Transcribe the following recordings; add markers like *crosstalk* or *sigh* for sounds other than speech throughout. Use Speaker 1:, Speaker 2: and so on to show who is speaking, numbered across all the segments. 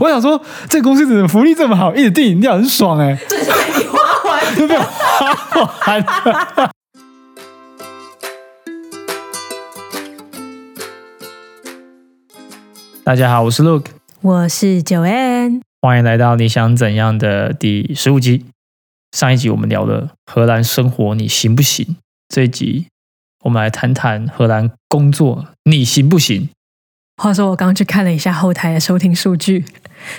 Speaker 1: 我想说，这公司怎么福利这么好，一直订饮料很爽哎、
Speaker 2: 这是被你花完。*laughs*
Speaker 1: 对不对花完。大家好，我是 Look，
Speaker 2: 我是九 N，
Speaker 1: 欢迎来到你想怎样的第十五集。上一集我们聊了荷兰生活，你行不行？这一集我们来谈谈荷兰工作，你行不行？
Speaker 2: 话说我刚去看了一下后台的收听数据，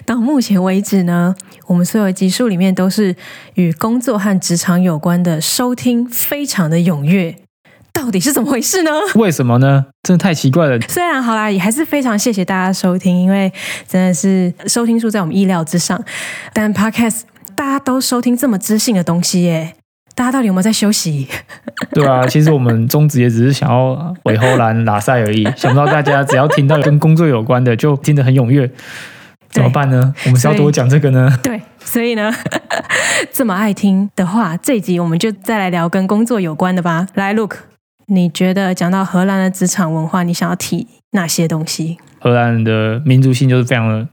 Speaker 2: 到目前为止呢，我们所有集数里面都是与工作和职场有关的收听，非常的踊跃。到底是怎么回事呢？*laughs*
Speaker 1: 为什么呢？真的太奇怪了。*laughs*
Speaker 2: 虽然好啦，也还是非常谢谢大家收听，因为真的是收听数在我们意料之上。但 Podcast 大家都收听这么知性的东西耶，大家到底有没有在休息？*laughs*
Speaker 1: 对啊，其实我们宗旨也只是想要尾后兰拉塞而已，想不到大家只要听到跟工作有关的，就听得很踊跃。怎么办呢？我们是要多讲这个呢？
Speaker 2: 对，所以呢，*laughs* 这么爱听的话，这一集我们就再来聊跟工作有关的吧。来，Look，你觉得讲到荷兰的职场文化，你想要提哪些东西？
Speaker 1: 荷兰人的民族性就是非常的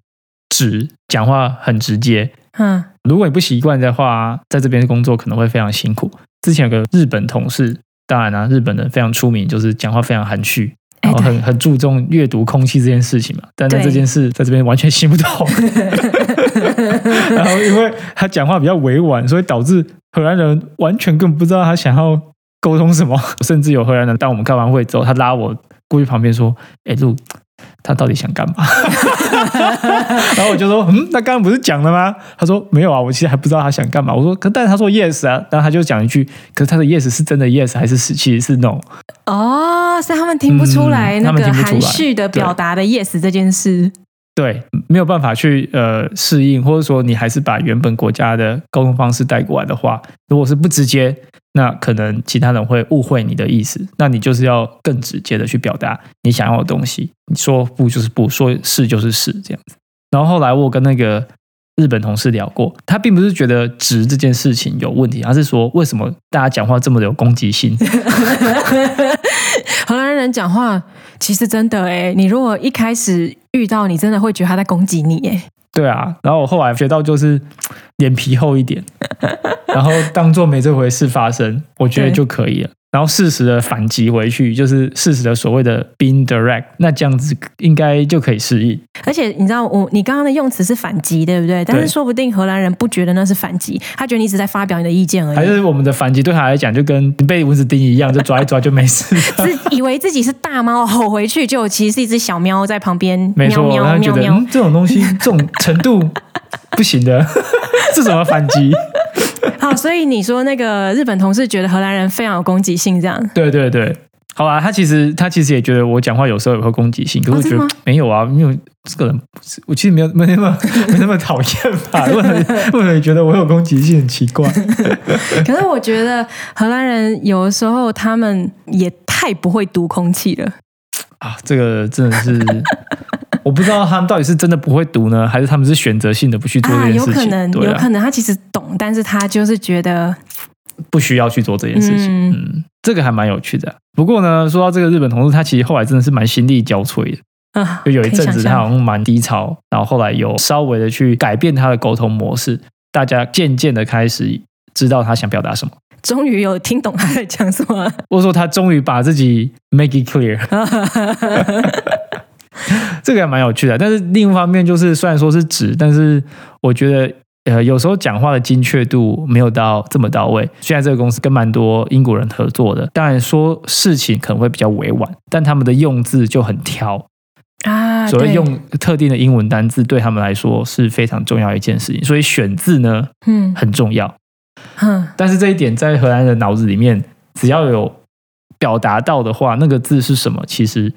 Speaker 1: 直，讲话很直接。
Speaker 2: 嗯，
Speaker 1: 如果你不习惯的话，在这边工作可能会非常辛苦。之前有个日本同事，当然啊，日本人非常出名，就是讲话非常含蓄，
Speaker 2: 哎
Speaker 1: 然后很很注重阅读空气这件事情嘛。但在
Speaker 2: 对
Speaker 1: 这件事在这边完全行不通。*laughs* 然后因为他讲话比较委婉，所以导致荷兰人完全根本不知道他想要沟通什么。*laughs* 甚至有荷兰人，当我们开完会之后，他拉我过去旁边说：“哎，路，他到底想干嘛？” *laughs* 然后我就说：“嗯，那刚刚不是讲了吗？”他说：“没有啊，我其实还不知道他想干嘛。”我说：“可但是他说 yes 啊。”然后他就讲一句：“可是他的 yes 是真的 yes 还是是其实是 no？”
Speaker 2: 哦，是他们听不出来
Speaker 1: 嗯
Speaker 2: 那个含蓄的表达的 yes 这件事。
Speaker 1: 对，没有办法去呃适应，或者说你还是把原本国家的沟通方式带过来的话，如果是不直接，那可能其他人会误会你的意思。那你就是要更直接的去表达你想要的东西。你说不就是不，说是就是是这样子。然后后来我跟那个日本同事聊过，他并不是觉得直这件事情有问题，而是说为什么大家讲话这么的有攻击性？*laughs*
Speaker 2: 荷兰人讲话其实真的哎，你如果一开始遇到，你真的会觉得他在攻击你哎。
Speaker 1: 对啊，然后我后来学到就是脸皮厚一点，然后当做没这回事发生，我觉得就可以了。然后适时的反击回去，就是适时的所谓的 being direct，那这样子应该就可以适应。
Speaker 2: 而且你知道，我你刚刚的用词是反击，对不对？但是说不定荷兰人不觉得那是反击，他觉得你只是在发表你的意见而已，
Speaker 1: 还是我们的反击对他来讲，就跟被蚊子叮一样，就抓一抓就没事。
Speaker 2: 是 *laughs* 以为自己是大猫吼回去，就其实是一只小喵在旁边
Speaker 1: 没错，
Speaker 2: 喵
Speaker 1: 然后觉得
Speaker 2: 喵喵喵
Speaker 1: 嗯，。这种东西这种程度不行的，*laughs* 是什么反击？
Speaker 2: 好，所以你说那个日本同事觉得荷兰人非常有攻击性，这样
Speaker 1: 对对对，好啊，他其实他其实也觉得我讲话有时候也会攻击性，可是我觉得没有啊，没有这个人不是，我其实没有没那么没那么讨厌吧？为什么 *laughs* 为什么你觉得我有攻击性？很奇怪。*laughs*
Speaker 2: 可是我觉得荷兰人有的时候他们也太不会读空气了。
Speaker 1: 啊，这个真的是我不知道他们到底是真的不会读呢，还是他们是选择性的不去做这
Speaker 2: 啊，
Speaker 1: 件事情？
Speaker 2: 有可能，
Speaker 1: 啊
Speaker 2: 有可能他其实懂，但是他就是觉得，
Speaker 1: 不需要去做这件事情。
Speaker 2: 嗯
Speaker 1: 嗯这个还蛮有趣的。不过呢，说到这个日本同事，他其实后来真的是蛮心力交瘁的。
Speaker 2: 啊，
Speaker 1: 就有一阵子他好像蛮低潮，然后后来有稍微的去改变他的沟通模式，大家渐渐的开始知道他想表达什么，
Speaker 2: 终于有听懂他在讲什么。
Speaker 1: 或者说他终于把自己 make it clear，*laughs* *laughs* 这个还蛮有趣的。但是另一方面就是虽然说是纸，但是我觉得。呃，有时候讲话的精确度没有到这么到位。现在这个公司跟蛮多英国人合作的，当然说事情可能会比较委婉，但他们的用字就很挑，
Speaker 2: 啊，
Speaker 1: 所谓用特定的英文单字对他们来说是非常重要一件事情，所以选字呢
Speaker 2: 嗯
Speaker 1: 很重要。
Speaker 2: 哼，
Speaker 1: 但是这一点在荷兰人脑子里面，只要有表达到的话，那个字是什么，其实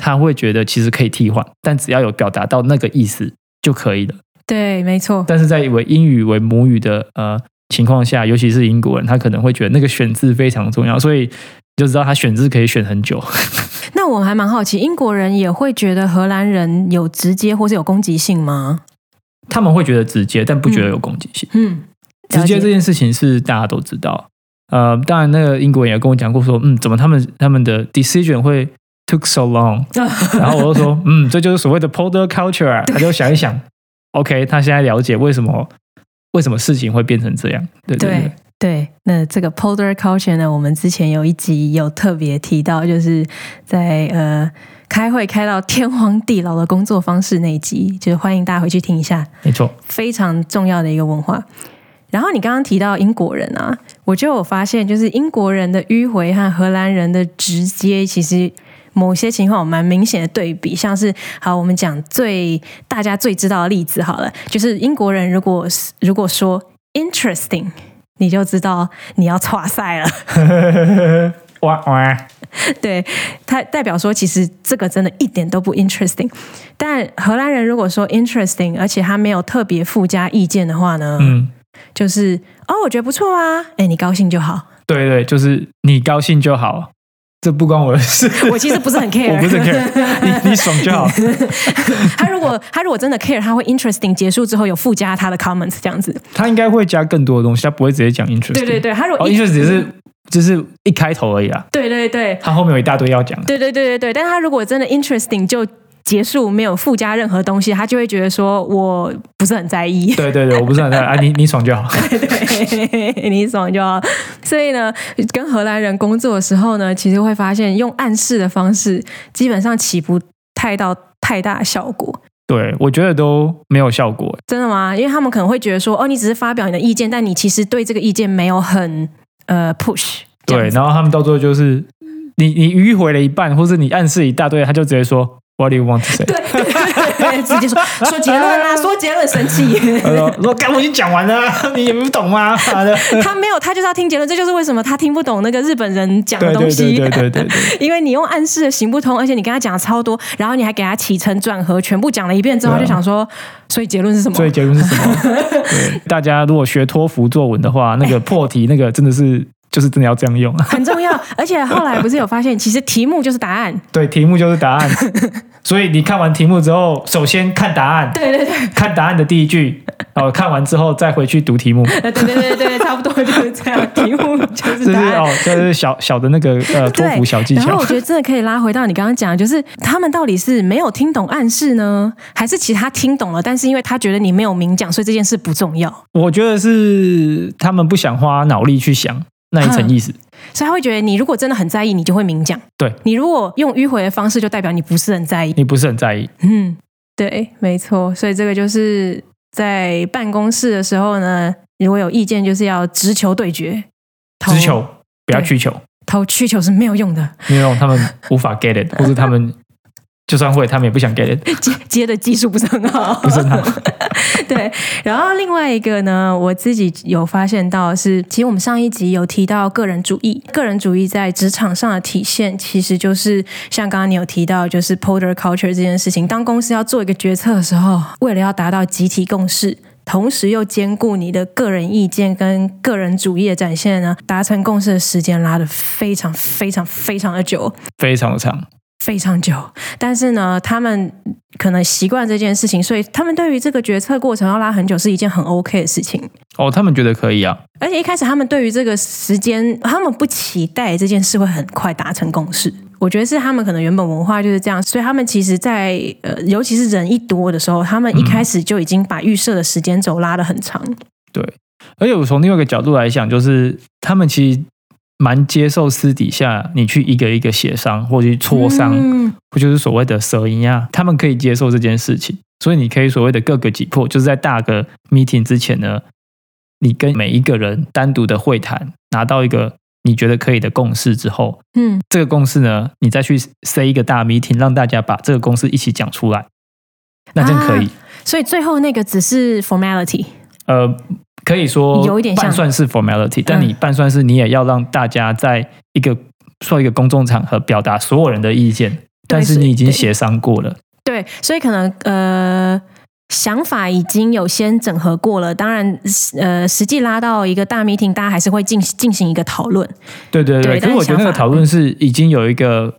Speaker 1: 他会觉得其实可以替换，但只要有表达到那个意思就可以了。
Speaker 2: 对，没错，
Speaker 1: 但是在为英语为母语的呃情况下，尤其是英国人，他可能会觉得那个选字非常重要，所以你就知道他选字可以选很久。*laughs* *laughs*
Speaker 2: 那我还蛮好奇，英国人也会觉得荷兰人有直接或是有攻击性吗？
Speaker 1: 他们会觉得直接，但不觉得有攻击性。
Speaker 2: 嗯，
Speaker 1: 直接这件事情是大家都知道。呃，当然，那个英国人也跟我讲过说，嗯，怎么他们他们的 decision 会 took so long？然后我就说，嗯，这就是所谓的 polder culture 啊。他就想一想，OK，他现在了解为什么为什么事情会变成这样。对对对
Speaker 2: 对对，那这个 Polder Culture 呢，我们之前有一集有特别提到，就是在呃开会开到天荒地老的工作方式那一集，就是欢迎大家回去听一下，
Speaker 1: 没错。
Speaker 2: 非常重要的一个文化。然后你刚刚提到英国人啊，我就有发现，就是英国人的迂回和荷兰人的直接，其实某些情况有蛮明显的对比。像是好，我们讲最大家最知道的例子好了，就是英国人如果如果说 interesting，你就知道你要岔赛了。*laughs*
Speaker 1: 哇哇，
Speaker 2: 对他代表说，其实这个真的一点都不 interesting。但荷兰人如果说 interesting，而且他没有特别附加意见的话呢，
Speaker 1: 嗯，
Speaker 2: 就是哦，我觉得不错啊，哎，你高兴就好。
Speaker 1: 对对，就是你高兴就好，这不关我的事。
Speaker 2: 我其实不是很 care，*laughs*
Speaker 1: 我不是很 care，你你爽就好。*laughs*
Speaker 2: 他如果他如果真的 care，他会 interesting 结束之后有附加他的 comments 这样子。
Speaker 1: 他应该会加更多的东西，他不会直接讲 interesting。
Speaker 2: 对对对，他如果
Speaker 1: 哦 interesting 只是只是一开头而已啦，
Speaker 2: 对对对
Speaker 1: 他后面有一大堆要讲的。
Speaker 2: 对对对对对，但他如果真的 interesting 就结束，没有附加任何东西，他就会觉得说我不是很在意。
Speaker 1: 对对对，我不是很在意 *laughs* 啊，你你爽就好。
Speaker 2: 对，*laughs* 你爽就好。所以呢，跟荷兰人工作的时候呢，其实会发现用暗示的方式，基本上起不太到太大效果。
Speaker 1: 对，我觉得都没有效果。
Speaker 2: 真的吗？因为他们可能会觉得说，哦，你只是发表你的意见，但你其实对这个意见没有很呃 push。
Speaker 1: 对，然后他们到最后就是你你迂回了一半，或是你暗示一大堆，他就直接说 What do you want to say？
Speaker 2: 对对 *laughs* 对，直接说说结论啊，说结论生气。
Speaker 1: 他说说干，我已经讲完了，*laughs* 你也不懂吗？*laughs*
Speaker 2: 他没有，他就是要听结论，这就是为什么他听不懂那个日本人讲的东西。
Speaker 1: 对对对对对。
Speaker 2: 因为你用暗示行不通，而且你跟他讲超多，然后你还给他起承转合，全部讲了一遍之后，他就想说，所以结论是什么？
Speaker 1: 所以结论是什么？对，大家如果学托福作文的话，那个破题那个真的是就是真的要这样用。
Speaker 2: 啊 *laughs* 很重要。而且后来不是有发现，其实题目就是答案。
Speaker 1: 对，题目就是答案。*laughs* 所以你看完题目之后，首先看答案，
Speaker 2: 对对对，
Speaker 1: 看答案的第一句，哦，看完之后再回去读题目。*laughs*
Speaker 2: 对对对对，差不多就是这样。题目就是答案。
Speaker 1: 这是哦，这是小小的那个呃托福小技巧
Speaker 2: 然后我。觉得真的可以拉回到你刚刚讲的，就是他们到底是没有听懂暗示呢，还是其实他听懂了，但是因为他觉得你没有明讲，所以这件事不重要，
Speaker 1: 我觉得是他们不想花脑力去想那一层意思。
Speaker 2: 所以他会觉得你如果真的很在意，你就会明讲。
Speaker 1: 对
Speaker 2: 你如果用迂回的方式，就代表你不是很在意。
Speaker 1: 你不是很在意，
Speaker 2: 嗯，对，没错。所以这个就是在办公室的时候呢，如果有意见，就是要直球对决，投
Speaker 1: 直球不要曲球，
Speaker 2: 投曲球是没有用的，
Speaker 1: 没有用他们无法 get it，*laughs* 或者他们就算会，他们也不想 get *laughs* it，
Speaker 2: 接接的技术不是很好，
Speaker 1: 不是很好。*laughs*
Speaker 2: 对，然后另外一个呢，我自己有发现到是，其实我们上一集有提到个人主义，个人主义在职场上的体现，其实就是像刚刚你有提到，就是 Polder Culture 这件事情。当公司要做一个决策的时候，为了要达到集体共识。同时又兼顾你的个人意见跟个人主义的展现呢，达成共识的时间拉得非常非常非常的久，
Speaker 1: 非常的长。
Speaker 2: 非常久，但是呢，他们可能习惯这件事情，所以他们对于这个决策过程要拉很久是一件很 OK 的事情。
Speaker 1: 哦，他们觉得可以啊，
Speaker 2: 而且一开始他们对于这个时间，他们不期待这件事会很快达成共识。我觉得是他们可能原本文化就是这样，所以他们其实在，呃，尤其是人一多的时候，他们一开始就已经把预设的时间轴拉得很长。
Speaker 1: 对。而且我从另外一个角度来讲，就是他们其实蛮接受私底下你去一个一个协商或者去磋商，
Speaker 2: 嗯
Speaker 1: 不就是所谓的蛇音啊？他们可以接受这件事情，所以你可以所谓的各个击破，就是在大个 meeting 之前呢，你跟每一个人单独的会谈，拿到一个你觉得可以的共识之后，
Speaker 2: 嗯，
Speaker 1: 这个共识呢，你再去塞一个大 meeting，让大家把这个共识一起讲出来，那真可以。
Speaker 2: 所以最后那个只是 formality。
Speaker 1: 呃，可以说
Speaker 2: 有一点像
Speaker 1: 半算是 formality，但你半算是你也要让大家在一个说一个公众场合表达所有人的意见，但是你已经协商过了。
Speaker 2: 对，所以可能呃想法已经有先整合过了，当然呃实际拉到一个大 meeting，大家还是会进进行一个讨论。
Speaker 1: 对对对，
Speaker 2: 对
Speaker 1: 可是我觉得那个讨论是已经有一个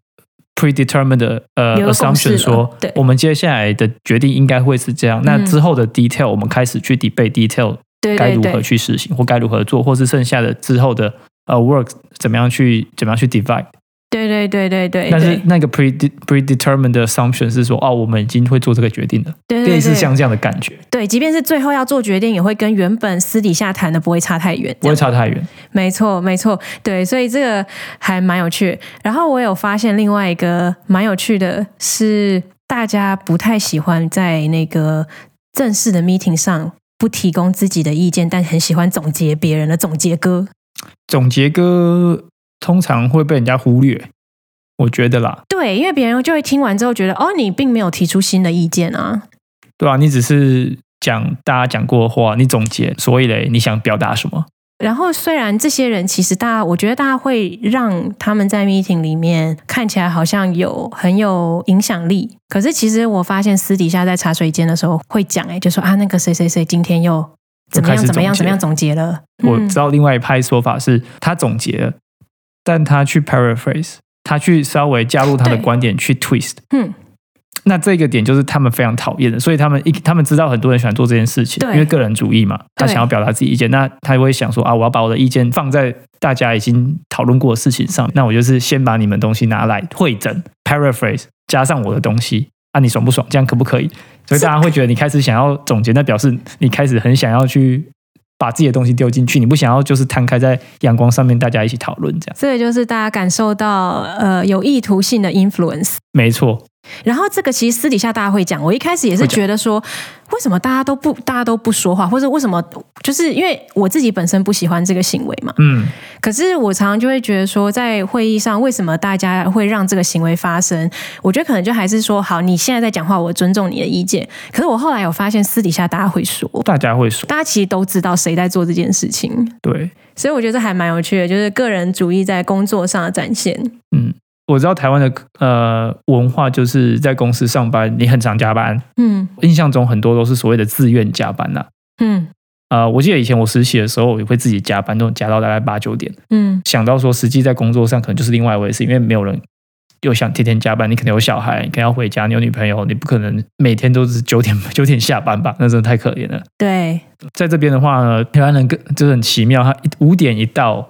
Speaker 1: predetermined 的呃 assumption
Speaker 2: 了
Speaker 1: 说
Speaker 2: 对，
Speaker 1: 我们接下来的决定应该会是这样。那
Speaker 2: 嗯
Speaker 1: 之后的 detail 我们开始去 debate detail 该如何，去实行，或该如何做，或是剩下的之后的呃 work 怎么样去怎么样去 divide。
Speaker 2: 对对对对对，
Speaker 1: 但是那个 pre predetermined 的 assumption 是说，哦，我们已经会做这个决定了，
Speaker 2: 对对对
Speaker 1: 类似像这样的感觉，
Speaker 2: 对，即便是最后要做决定，也会跟原本私底下谈的不会差太远。
Speaker 1: 不会差太远。
Speaker 2: 没错，没错，对，所以这个还蛮有趣。然后我有发现另外一个蛮有趣的是，大家不太喜欢在那个正式的 meeting 上不提供自己的意见，但很喜欢总结别人的总结歌。
Speaker 1: 总结歌通常会被人家忽略，我觉得啦，
Speaker 2: 对，因为别人就会听完之后觉得，哦，你并没有提出新的意见啊。
Speaker 1: 对啊、你只是讲大家讲过的话，你总结，所以嘞，你想表达什么？
Speaker 2: 然后，虽然这些人其实大家，我觉得大家会让他们在 meeting 里面看起来好像有很有影响力，可是其实我发现私底下在茶水间的时候会讲，哎，就说啊，那个谁谁谁今天又怎么样怎么样怎么样总结了。
Speaker 1: 我
Speaker 2: 嗯
Speaker 1: 知道另外一派说法是，他总结了，但他去 paraphrase，他去稍微加入他的
Speaker 2: 对
Speaker 1: 观点去 twist。
Speaker 2: 嗯，
Speaker 1: 那这个点就是他们非常讨厌的，所以他们一他们知道很多人喜欢做这件事情，
Speaker 2: 对
Speaker 1: 因为个人主义嘛，他想要表达自己意见，那他会想说啊，我要把我的意见放在大家已经讨论过的事情上，那我就是先把你们东西拿来会诊 paraphrase 加上我的东西，啊，你爽不爽？这样可不可以？所以大家会觉得你开始想要总结，那表示你开始很想要去把自己的东西丢进去，你不想要就是摊开在阳光上面，大家一起讨论这样。
Speaker 2: 这个就是大家感受到呃有意图性的 influence。
Speaker 1: 没错，
Speaker 2: 然后这个其实私底下大家会讲，我一开始也是觉得说，为什么大家都不大家都不说话，或者为什么就是因为我自己本身不喜欢这个行为嘛。
Speaker 1: 嗯，
Speaker 2: 可是我常常就会觉得说，在会议上为什么大家会让这个行为发生？我觉得可能就还是说，好，你现在在讲话，我尊重你的意见。可是我后来有发现，私底下大家会说，
Speaker 1: 大家会说，
Speaker 2: 大家其实都知道谁在做这件事情。
Speaker 1: 对，
Speaker 2: 所以我觉得这还蛮有趣的，就是个人主义在工作上的展现。
Speaker 1: 嗯，我知道台湾的呃文化就是在公司上班，你很常加班，
Speaker 2: 嗯
Speaker 1: 印象中很多都是所谓的自愿加班呐、
Speaker 2: 嗯
Speaker 1: 呃，我记得以前我实习的时候，我也会自己加班，都加到大概八九点。
Speaker 2: 嗯，
Speaker 1: 想到说，实际在工作上可能就是另外一回事，因为没有人又想天天加班，你可能有小孩，你可能要回家，你有女朋友，你不可能每天都是九点九点下班吧？*laughs* 那真的太可怜了。
Speaker 2: 对，
Speaker 1: 在这边的话呢，台湾人更就是很奇妙，他一五点一到，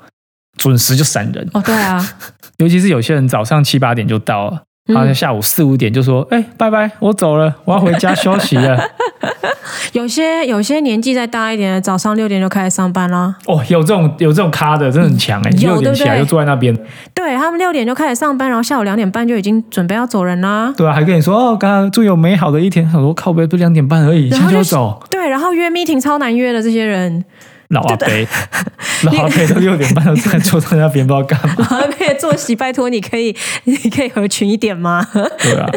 Speaker 1: 准时就闪人，
Speaker 2: 哦，对啊，*laughs*
Speaker 1: 尤其是有些人早上七八点就到了。
Speaker 2: 嗯
Speaker 1: 然后下午四五点就说：“哎、拜拜，我走了，我要回家休息了。*laughs*
Speaker 2: 有些有些年纪再大一点的，早上六点就开始上班啦。”
Speaker 1: 哦，有这种有这种咖的，真的很强哎、
Speaker 2: 有
Speaker 1: 六点起来就坐在那边，
Speaker 2: 对他们六点就开始上班，然后下午两点半就已经准备要走人啦。
Speaker 1: 对啊，还跟你说哦，刚刚祝有美好的一天。很多靠背，不两点半而已，现在就走。
Speaker 2: 对，然后约 meeting 超难约的这些人，
Speaker 1: 老阿伯，*laughs* 老阿伯都六点半都在 *laughs* 坐在那边，不知道干嘛。
Speaker 2: 老阿伯作息，拜托你可以 *laughs* 你可以合群一点吗？
Speaker 1: 对啊，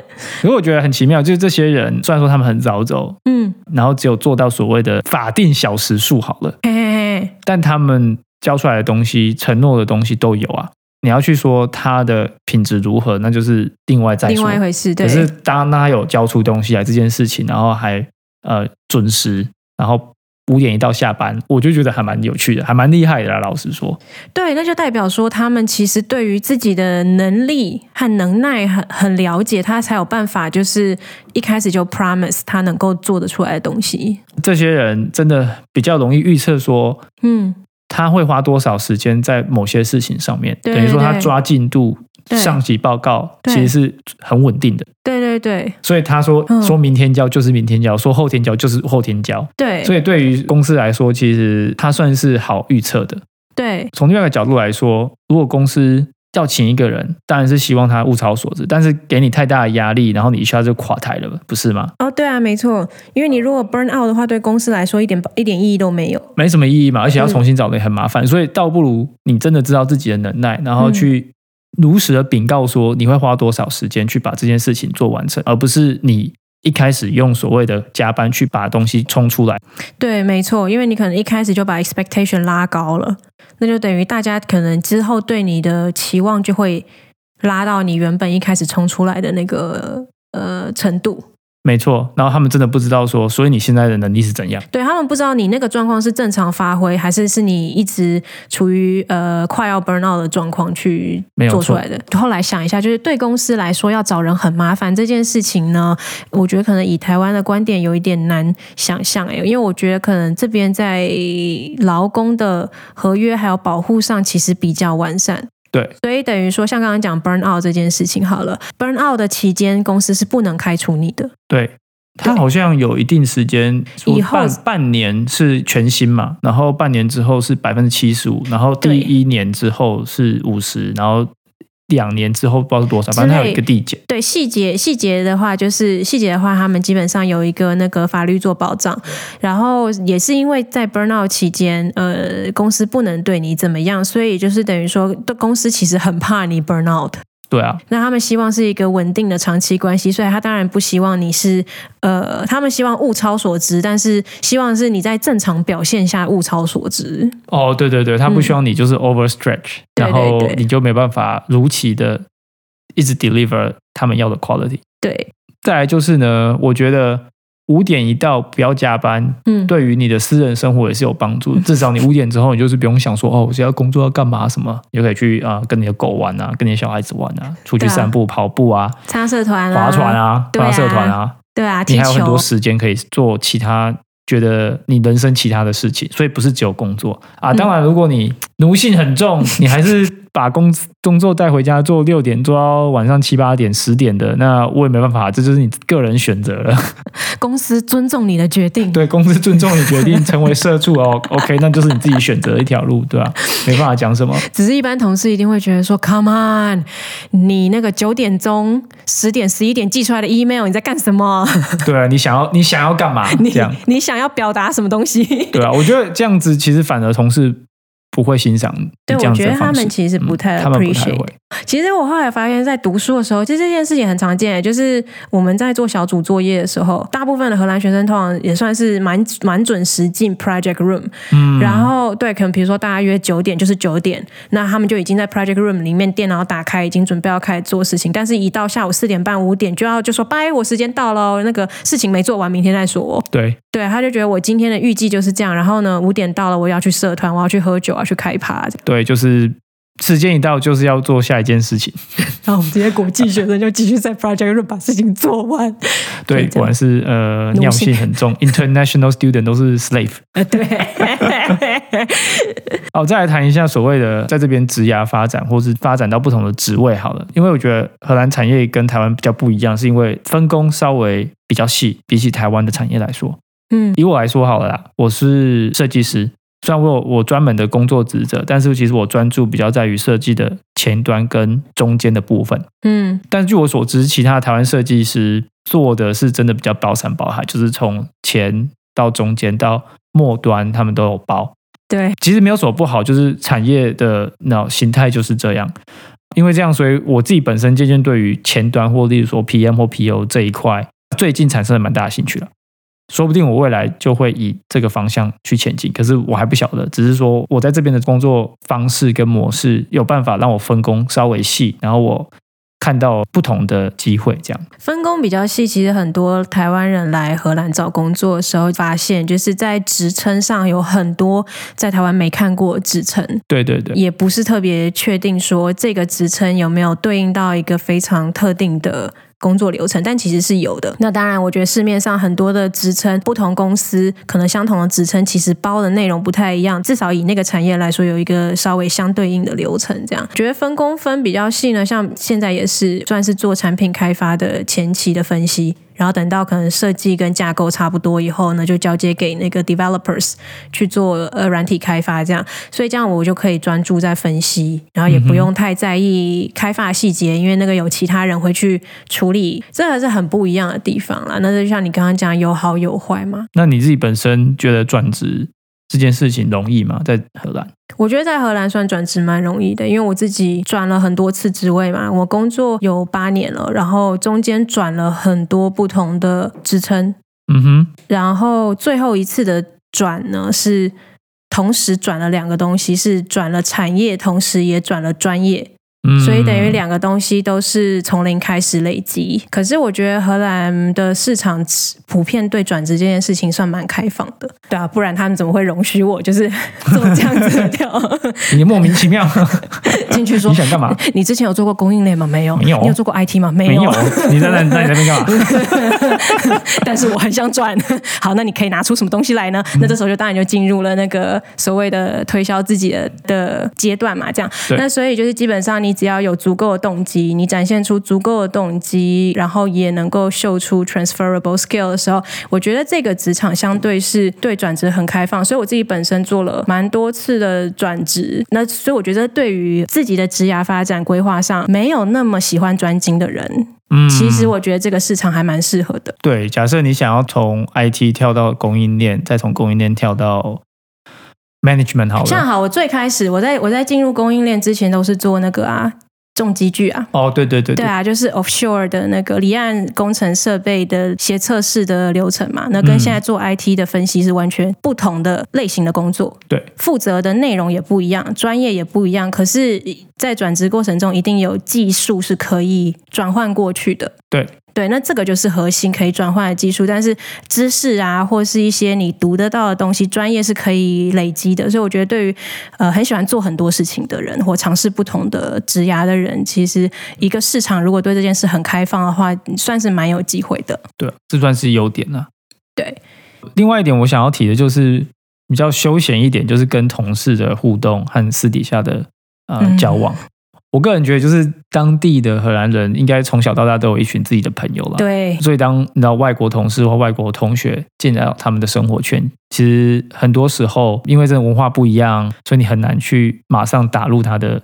Speaker 1: 可是我觉得很奇妙，就是这些人虽然说他们很早走，
Speaker 2: 嗯，
Speaker 1: 然后只有做到所谓的法定小时数好了，
Speaker 2: 嘿嘿嘿，
Speaker 1: 但他们交出来的东西、承诺的东西都有啊。你要去说他的品质如何，那就是另外再说。
Speaker 2: 另外一回事，对
Speaker 1: 可，是当他有交出东西来这件事情，然后还呃准时，然后五点一到下班，我就觉得还蛮有趣的，还蛮厉害的啦。老实说，
Speaker 2: 对，那就代表说他们其实对于自己的能力和能耐很很了解，他才有办法就是一开始就 promise 他能够做得出来的东西。
Speaker 1: 这些人真的比较容易预测说
Speaker 2: 嗯，
Speaker 1: 他会花多少时间在某些事情上面，
Speaker 2: 对
Speaker 1: 等于说他抓进度、
Speaker 2: 对
Speaker 1: 上级报告其实是很稳定的。
Speaker 2: 对对对
Speaker 1: 所以他说、
Speaker 2: 嗯
Speaker 1: 说明天交就是明天交，说后天交就是后天交。
Speaker 2: 对，
Speaker 1: 所以对于公司来说，其实它算是好预测的。
Speaker 2: 对
Speaker 1: 从另外一个角度来说，如果公司要请一个人，当然是希望他物超所值，但是给你太大的压力，然后你一下就垮台了，不是吗？
Speaker 2: 哦，对啊，没错，因为你如果 burn out 的话，对公司来说一点一点意义都没有。
Speaker 1: 没什么意义嘛，而且要重新找人也很麻烦，所以倒不如你真的知道自己的能耐，然后去如实的禀告说你会花多少时间去把这件事情做完成，而不是你一开始用所谓的加班去把东西冲出来。
Speaker 2: 对，没错，因为你可能一开始就把 expectation 拉高了，那就等于大家可能之后对你的期望就会拉到你原本一开始冲出来的那个呃程度。
Speaker 1: 没错，然后他们真的不知道说，所以你现在的能力是怎样？
Speaker 2: 对他们不知道你那个状况是正常发挥，还是是你一直处于呃快要 burn out 的状况去做出来的。后来想一下，就是对公司来说要找人很麻烦这件事情呢，我觉得可能以台湾的观点有一点难想象诶，因为我觉得可能这边在劳工的合约还有保护上其实比较完善。
Speaker 1: 对，
Speaker 2: 所以等于说，像刚刚讲 burn out 这件事情好了，burn out 的期间，公司是不能开除你的。
Speaker 1: 对，他好像有一定时间，
Speaker 2: 以后
Speaker 1: 半半年是全薪嘛，然后半年之后是百分之七十五，然后第一年之后是五十，然后两年之后不知道是多少，反正它有一个递减。
Speaker 2: 对细节细节的话，就是细节的话，他们基本上有一个那个法律做保障，然后也是因为在 burnout 期间，呃，公司不能对你怎么样，所以就是等于说，公司其实很怕你 burnout。
Speaker 1: 对啊，
Speaker 2: 那他们希望是一个稳定的长期关系，所以他当然不希望你是呃，他们希望物超所值，但是希望是你在正常表现下物超所值。
Speaker 1: 哦，对对对，他不希望你就是 overstretch，、
Speaker 2: 对
Speaker 1: 然后你就没办法如期的一直 deliver 他们要的 quality。
Speaker 2: 对，
Speaker 1: 再来就是呢，我觉得五点一到不要加班，
Speaker 2: 嗯，
Speaker 1: 对于你的私人生活也是有帮助。至少你五点之后，你就是不用想说哦，我现在工作要干嘛什么，你就可以去啊、跟你的狗玩啊，跟你的小孩子玩啊，出去散步、跑步啊，
Speaker 2: 参加社团啊，
Speaker 1: 划船啊，
Speaker 2: 对啊
Speaker 1: 参加社团啊，
Speaker 2: 对啊，
Speaker 1: 你还有很多，时间可以做其他。觉得你人生其他的事情，所以不是只有工作啊。
Speaker 2: 嗯
Speaker 1: 当然，如果你奴性很重，你还是把工工作带回家做六点做到晚上七八点、十点的，那我也没办法，这就是你个人选择了。*laughs*
Speaker 2: 公司尊重你的决定。
Speaker 1: 对公司尊重你决定成为社畜 *laughs* 哦，OK，那就是你自己选择的一条路，对吧、没办法讲什么。
Speaker 2: 只是一般同事一定会觉得说，Come on，你那个九点钟、十点、十一点寄出来的 email，你在干什么？*laughs*
Speaker 1: 对啊，你想要你想要干嘛？
Speaker 2: 你
Speaker 1: 这样
Speaker 2: 你想要表达什么东西？
Speaker 1: 对啊，我觉得这样子其实反而同事不会欣赏你
Speaker 2: 对，
Speaker 1: 这
Speaker 2: 我觉得他们其实不太
Speaker 1: 嗯他们不太会。*laughs*
Speaker 2: 其实我后来发现，在读书的时候，其实这件事情很常见，就是我们在做小组作业的时候，大部分的荷兰学生通常也算是蛮蛮准时进 project room，
Speaker 1: 嗯，
Speaker 2: 然后对，可能比如说大家约九点就是九点，那他们就已经在 project room 里面电脑打开，已经准备要开始做事情，但是一到下午四点半五点就要就说拜，我时间到了哦，那个事情没做完，明天再说哦。
Speaker 1: 对。
Speaker 2: 对，他就觉得我今天的预计就是这样，然后呢五点到了，我要去社团，我要去喝酒，我要去开趴，
Speaker 1: 对，就是时间一到就是要做下一件事情。*laughs*
Speaker 2: 然后我们这些国际学生就继续在 project room 把事情做完。*laughs*
Speaker 1: 对，果然是呃尿
Speaker 2: 性
Speaker 1: 性很重，international student 都是 slave。*laughs*
Speaker 2: 呃，对，
Speaker 1: 好，再来谈一下所谓的在这边职涯发展，或是发展到不同的职位好了。因为我觉得荷兰产业跟台湾比较不一样，是因为分工稍微比较细，比起台湾的产业来说。
Speaker 2: 嗯
Speaker 1: 以我来说好了啦，我是设计师，虽然我有我专门的工作职责，但是其实我专注比较在于设计的前端跟中间的部分。
Speaker 2: 嗯
Speaker 1: 但据我所知，其他台湾设计师做的是真的比较包山包海，就是从前到中间到末端，他们都有包。
Speaker 2: 对，
Speaker 1: 其实没有什么不好，就是产业的那形态就是这样。因为这样，所以我自己本身渐渐对于前端或例如说 PM 或 PO 这一块，最近产生了蛮大的兴趣了。说不定我未来就会以这个方向去前进，可是我还不晓得，只是说我在这边的工作方式跟模式有办法让我分工稍微细，然后我看到不同的机会，这样。
Speaker 2: 分工比较细，其实很多台湾人来荷兰找工作的时候，发现就是在职称上有很多在台湾没看过职称，
Speaker 1: 对对对，
Speaker 2: 也不是特别确定说这个职称有没有对应到一个非常特定的。工作流程，但其实是有的。那当然，我觉得市面上很多的职称，不同公司可能相同的职称，其实包的内容不太一样。至少以那个产业来说，有一个稍微相对应的流程。这样，觉得分工分比较细呢，像现在也是算是做产品开发的前期的分析。然后等到可能设计跟架构差不多以后呢，就交接给那个 developers 去做呃软体开发，这样，所以这样我就可以专注在分析，然后也不用太在意开发细节，因为那个有其他人会去处理，这个是很不一样的地方啦。那就像你刚刚讲，有好有坏嘛。
Speaker 1: 那你自己本身觉得转职这件事情容易吗？在荷兰？
Speaker 2: 我觉得在荷兰算转职蛮容易的，因为我自己转了很多次职位嘛，我工作有八年了，然后中间转了很多不同的职称，
Speaker 1: 嗯哼，
Speaker 2: 然后最后一次的转呢是同时转了两个东西，是转了产业，同时也转了专业。
Speaker 1: 嗯
Speaker 2: 所以等于两个东西都是从零开始累积。可是我觉得荷兰的市场普遍对转职这件事情算蛮开放的，对啊，不然他们怎么会容许我就是做这样子的调
Speaker 1: 你莫名其妙，
Speaker 2: 进去说
Speaker 1: 你？想干嘛？
Speaker 2: 你之前有做过供应链吗？没有。
Speaker 1: 没有
Speaker 2: 你有做过 IT 吗？没
Speaker 1: 没有，你在那那你在那边干嘛？*laughs*
Speaker 2: 但是我很想转。好，那你可以拿出什么东西来呢？那这时候就当然就进入了那个所谓的推销自己的的阶段嘛，这样。那所以就是基本上你只要有足够的动机，你展现出足够的动机，然后也能够秀出 transferable skill 的时候，我觉得这个职场相对是对转职很开放。所以我自己本身做了蛮多次的转职，那所以我觉得对于自己的职涯发展规划上，没有那么喜欢专精的人，
Speaker 1: 嗯，
Speaker 2: 其实我觉得这个市场还蛮适合的。
Speaker 1: 对，假设你想要从 IT 跳到供应链，再从供应链跳到 management 好了。
Speaker 2: 像好，我最开始我在我在进入供应链之前都是做那个啊重机具啊，
Speaker 1: 哦，对对对
Speaker 2: 对。啊，就是 offshore 的那个离岸工程设备的协测试的流程嘛，那跟
Speaker 1: 嗯
Speaker 2: 现在做 IT 的分析是完全不同的类型的工作，
Speaker 1: 对，
Speaker 2: 负责的内容也不一样，专业也不一样，可是，在转职过程中一定有技术是可以转换过去的，
Speaker 1: 对。
Speaker 2: 对，那这个就是核心可以转换的技术，但是知识啊，或是一些你读得到的东西，专业是可以累积的。所以我觉得，对于呃很喜欢做很多事情的人，或尝试不同的职涯的人，其实一个市场如果对这件事很开放的话，算是蛮有机会的。
Speaker 1: 对，这算是优点了。
Speaker 2: 对，
Speaker 1: 另外一点我想要提的就是比较休闲一点，就是跟同事的互动和私底下的呃
Speaker 2: 嗯
Speaker 1: 交往。我个人觉得，就是当地的荷兰人应该从小到大都有一群自己的朋友了。
Speaker 2: 对，
Speaker 1: 所以当你知道外国同事或外国同学进到他们的生活圈，其实很多时候因为这种文化不一样，所以你很难去马上打入他的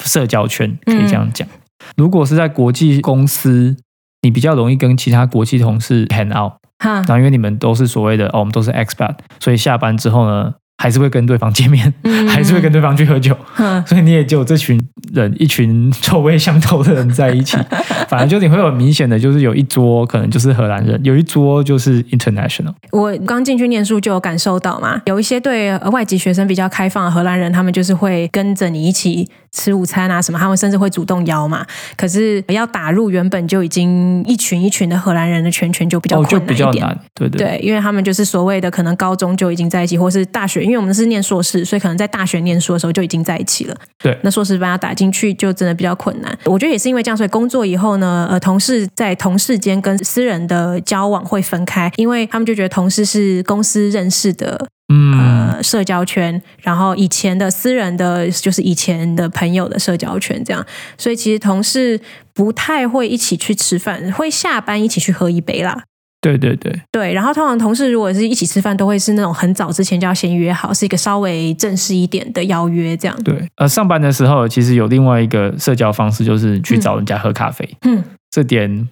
Speaker 1: 社交圈，可以这样讲。如果是在国际公司，你比较容易跟其他国际同事 hang out，
Speaker 2: 哈
Speaker 1: 然，后因为你们都是所谓的哦，我们都是 expat，所以下班之后呢，还是会跟对方见面，
Speaker 2: 嗯。*laughs*
Speaker 1: 还是会跟对方去喝酒，
Speaker 2: 哼
Speaker 1: 所以你也只有这群人，一群臭味相投的人在一起，*laughs* 反正就你会有明显的，就是有一桌可能就是荷兰人，有一桌就是 international。
Speaker 2: 我刚进去念书就有感受到嘛，有一些对呃外籍学生比较开放的荷兰人，他们就是会跟着你一起吃午餐啊什么，他们甚至会主动邀嘛。可是要打入原本就已经一群一群的荷兰人的圈圈就比较困难一点。
Speaker 1: 比较难，对对
Speaker 2: 对，因为他们就是所谓的可能高中就已经在一起，或是大学，因为我们是念硕士，所以可能在大学念书的时候就已经在一起了。
Speaker 1: 对
Speaker 2: 那硕士班要打进去就真的比较困难。我觉得也是因为这样，所以工作以后呢，呃，同事在同事间跟私人的交往会分开，因为他们就觉得同事是公司认识的
Speaker 1: 嗯，
Speaker 2: 呃社交圈，然后以前的私人的就是以前的朋友的社交圈这样，所以其实同事不太会一起去吃饭，会下班一起去喝一杯啦。
Speaker 1: 对对对，
Speaker 2: 对，然后通常同事如果是一起吃饭，都会是那种很早之前就要先约好，是一个稍微正式一点的邀约这样。
Speaker 1: 对，呃，上班的时候其实有另外一个社交方式，就是去找人家喝咖啡。
Speaker 2: 嗯，
Speaker 1: 这点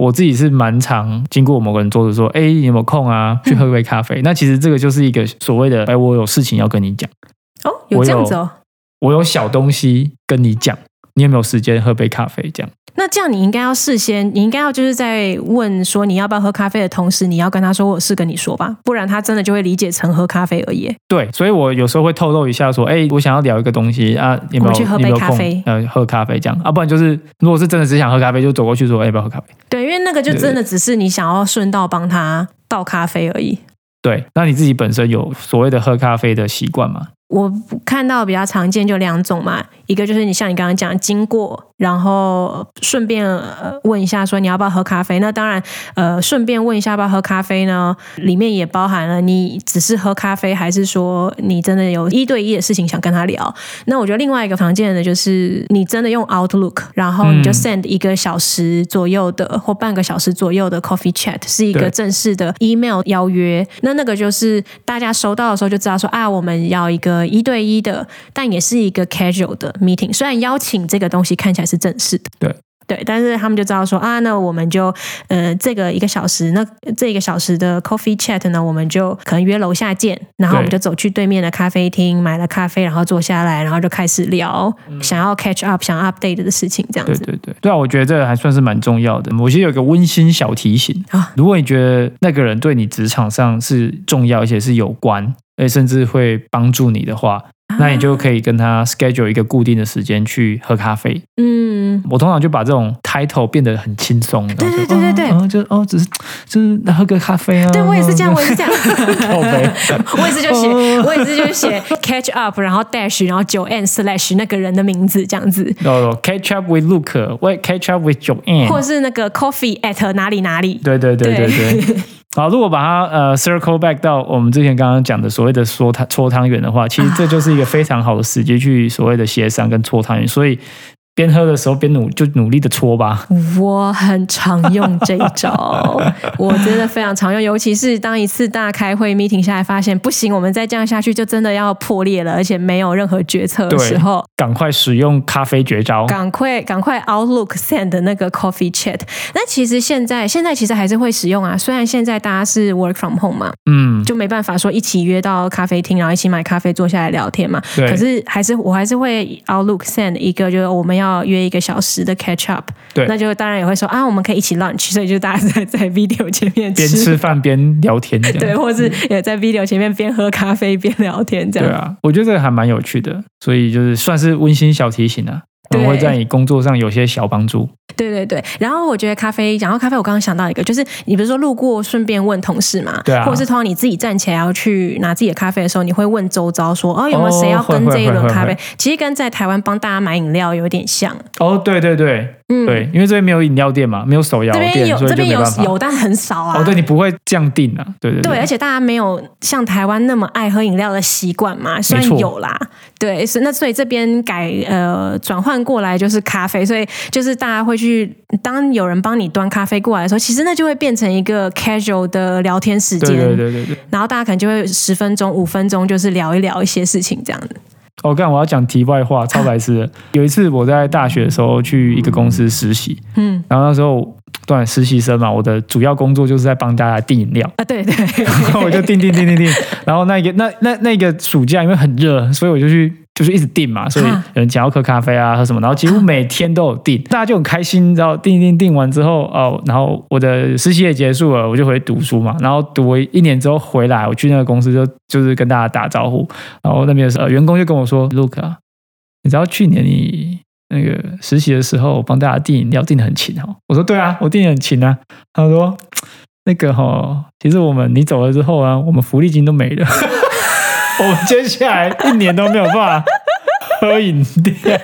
Speaker 1: 我自己是蛮常经过某个人桌子说，哎，你有没有空啊？去喝杯咖啡。那其实这个就是一个所谓的，哎，我有事情要跟你讲，
Speaker 2: 哦，有
Speaker 1: 我有
Speaker 2: 这样子哦。
Speaker 1: 我有小东西跟你讲，你有没有时间喝杯咖啡？这样。
Speaker 2: 那这样你应该要事先，你应该要就是在问说你要不要喝咖啡的同时，你要跟他说我有事跟你说吧，不然他真的就会理解成喝咖啡而已。
Speaker 1: 对，所以我有时候会透露一下，说，哎，我想要聊一个东西啊，有没有
Speaker 2: 去喝杯咖啡
Speaker 1: 呃，喝咖啡这样啊，不然就是如果是真的只想喝咖啡，就走过去说，哎，要不要喝咖啡？
Speaker 2: 对，因为那个就真的只是你想要顺道帮他倒咖啡而已。
Speaker 1: 对，那你自己本身有所谓的喝咖啡的习惯吗？
Speaker 2: 我看到比较常见就两种嘛，一个就是你像你刚刚讲经过，然后顺便、呃、问一下说你要不要喝咖啡。那当然，呃，顺便问一下要不要喝咖啡呢，里面也包含了你只是喝咖啡，还是说你真的有一对一的事情想跟他聊。那我觉得另外一个常见的就是你真的用 Outlook，然后你就
Speaker 1: 嗯
Speaker 2: send 一个小时左右的、或半个小时左右的 coffee chat，是一个正式的 email 邀约。那那个就是大家收到的时候就知道说啊，我们要一个一对一的，但也是一个 casual 的 meeting。虽然邀请这个东西看起来是正式的，
Speaker 1: 对。
Speaker 2: 对，但是他们就知道说啊，那我们就呃这个一个小时，那这一个小时的 coffee chat 呢，我们就可能约楼下见，然后我们就走去对面的咖啡厅买了咖啡，然后坐下来，然后就开始聊、想要 catch up、想要 update 的事情，这样子。
Speaker 1: 对对对，对啊，我觉得这个还算是蛮重要的。我其实有个温馨小提醒
Speaker 2: 啊
Speaker 1: 如果你觉得那个人对你职场上是重要，而且是有关，而且甚至会帮助你的话，那你就可以跟他 schedule 一个固定的时间去喝咖啡。
Speaker 2: 嗯，
Speaker 1: 我通常就把这种 title 变得很轻松，
Speaker 2: 对对对对对
Speaker 1: 然后就哦，只是就是喝个咖啡啊。
Speaker 2: 对我也是这样，我也是这样。*laughs*
Speaker 1: 靠背 *laughs*
Speaker 2: 我也是就写，
Speaker 1: 哦
Speaker 2: 我也是就写 catch up，然后 dash，然后九 n slash 那个人的名字这样子，
Speaker 1: 哦，catch up with Luke，或，catch up with Joanne，
Speaker 2: 或者是那个 coffee at 哪里哪里。
Speaker 1: 对对对对对。好，如果把它呃 circle back 到我们之前刚刚讲的所谓的说汤搓汤圆的话，其实这就是一个非常好的时机去所谓的协商跟搓汤圆，所以边喝的时候边努就努力的搓吧。
Speaker 2: 我很常用这一招，我真的非常常用，尤其是当一次大开会 meeting 下来，发现不行，我们再这样下去就真的要破裂了，而且没有任何决策的时候，
Speaker 1: 赶快使用咖啡绝招。
Speaker 2: 赶快赶快 Outlook send 那个 coffee chat。那其实现在现在其实还是会使用啊，虽然现在大家是 work from home 嘛，
Speaker 1: 嗯，
Speaker 2: 就没办法说一起约到咖啡厅，然后一起买咖啡坐下来聊天嘛。
Speaker 1: 对
Speaker 2: 可是还是我还是会 Outlook send 一个，就是我们要约一个小时的 catch up。
Speaker 1: 对
Speaker 2: 那就当然也会说啊，我们可以一起 lunch，所以就大家在在 video 前面
Speaker 1: 边吃饭边聊天。
Speaker 2: 对，或是也在 video 前面边喝咖啡边聊天这样。
Speaker 1: 对啊，我觉得这个还蛮有趣的，所以就是算是温馨小提醒啊，可能
Speaker 2: 对。
Speaker 1: 会在你工作上有些小帮助。
Speaker 2: 对对对，然后我觉得咖啡，讲到咖啡，我刚刚想到一个，就是你比如说路过顺便问同事嘛，
Speaker 1: 对啊。
Speaker 2: 或者是通常你自己站起来要去拿自己的咖啡的时候，你会问周遭说，哦，有没有谁要跟这一轮咖啡？
Speaker 1: 会？
Speaker 2: 其实跟在台湾帮大家买饮料有点像，
Speaker 1: 哦，对对对。
Speaker 2: 嗯，
Speaker 1: 对，因为这边没有饮料店嘛，没有手摇店这边
Speaker 2: 有这边有。有，但很少啊。
Speaker 1: 哦，对你不会这样定啊，对对
Speaker 2: 对，而且大家没有像台湾那么爱喝饮料的习惯嘛，虽然有啦，对，是那所以这边改呃转换过来就是咖啡，所以就是大家会去，当有人帮你端咖啡过来的时候，其实那就会变成一个 casual 的聊天时间，
Speaker 1: 对对对对对。
Speaker 2: 然后大家可能就会十分钟、五分钟，就是聊一聊一些事情这样子。
Speaker 1: 我、哦、干，我要讲题外话，超白痴的。有一次我在大学的时候去一个公司实习，
Speaker 2: 嗯
Speaker 1: 然后那时候对实习生嘛，我的主要工作就是在帮大家订饮料。
Speaker 2: 啊，对对，
Speaker 1: 然 *laughs* 后我就订订订订订，然后那个那那那个暑假因为很热，所以我就去就是一直订嘛，所以有人想要喝咖啡啊，喝什么，然后几乎每天都有订，大家就很开心，然后订一订订完之后哦，然后我的实习也结束了，我就回去读书嘛，然后读了一年之后回来，我去那个公司就就是跟大家打招呼，然后那边的呃员工就跟我说，Look 啊，你知道去年你那个实习的时候，我帮大家订饮料订的很勤哦。我说对啊，我订的很勤啊。他说那个哈、其实我们你走了之后啊，我们福利金都没了，*laughs* 我们接下来一年都没有办法喝饮料。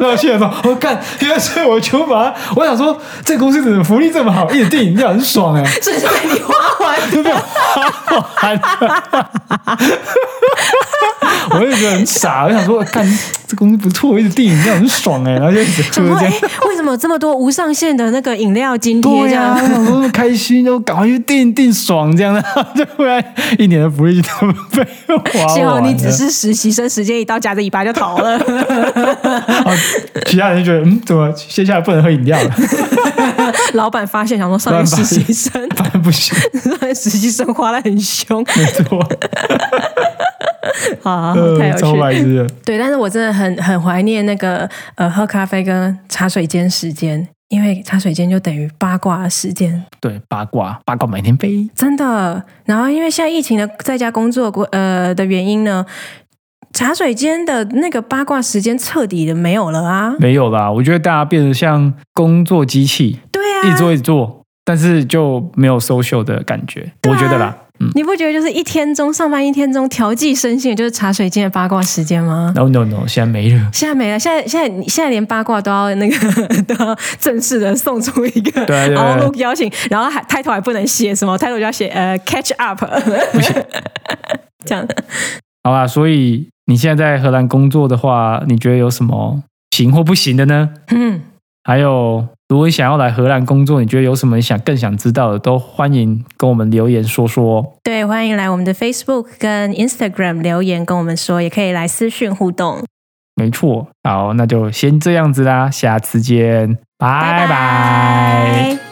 Speaker 1: 那我现在说，我干，原来是我就把它，我想说这公司怎么福利这么好，一直订饮料很爽哎、
Speaker 2: 这是被你花完
Speaker 1: 就被我花完了。*laughs* 我就觉得很傻，我想说，干这公司不错，一直订饮料很爽哎、*laughs* 然后就一直喝这样。，
Speaker 2: 为什么有这么多无上限的那个饮料津贴这
Speaker 1: 对呀、
Speaker 2: 样？
Speaker 1: 啊，我那么开心，就赶快去订订爽这样的，*laughs* 就不然一年的福利金都被花
Speaker 2: 幸好。你只是实习生，时间一到夹着尾巴就逃了。*laughs*
Speaker 1: 啊，其他人就觉得，嗯，怎么接下来不能喝饮料了？
Speaker 2: 老板发现，想说上一实习生，
Speaker 1: 当然不行，
Speaker 2: 实习生花的很凶
Speaker 1: 没错，*laughs*
Speaker 2: 啊，
Speaker 1: 呃超
Speaker 2: 太有趣了。对，但是我真的很很怀念那个呃喝咖啡跟茶水间时间，因为茶水间就等于八卦的时间，
Speaker 1: 对，八卦，八卦每天飞。
Speaker 2: 真的。然后因为现在疫情的在家工作过呃的原因呢，茶水间的那个八卦时间彻底的没有了啊。
Speaker 1: 没有啦，我觉得大家变得像工作机器，
Speaker 2: 对啊，
Speaker 1: 一直做一直做，但是就没有 social 的感觉。
Speaker 2: 啊
Speaker 1: 我觉得啦，嗯
Speaker 2: 你不觉得就是一天中上班一天中调剂身心，就是茶水间的八卦时间吗
Speaker 1: ？，no no no，现在没了。
Speaker 2: 现在没了，现在现在你现在连八卦都要那个 *laughs* 都要正式的送出一个 Outlook 邀请，然后还 title 还不能写什么，title 就要写呃 catch up，*laughs* 这样
Speaker 1: 好啦，所以你现在在荷兰工作的话，你觉得有什么行或不行的呢？
Speaker 2: 嗯，
Speaker 1: 还有，如果你想要来荷兰工作，你觉得有什么你想更想知道的，都欢迎跟我们留言说说哦。
Speaker 2: 对，欢迎来我们的 Facebook 跟 Instagram 留言跟我们说，也可以来私讯互动，
Speaker 1: 没错，好，那就先这样子啦，下次见，拜。拜
Speaker 2: 拜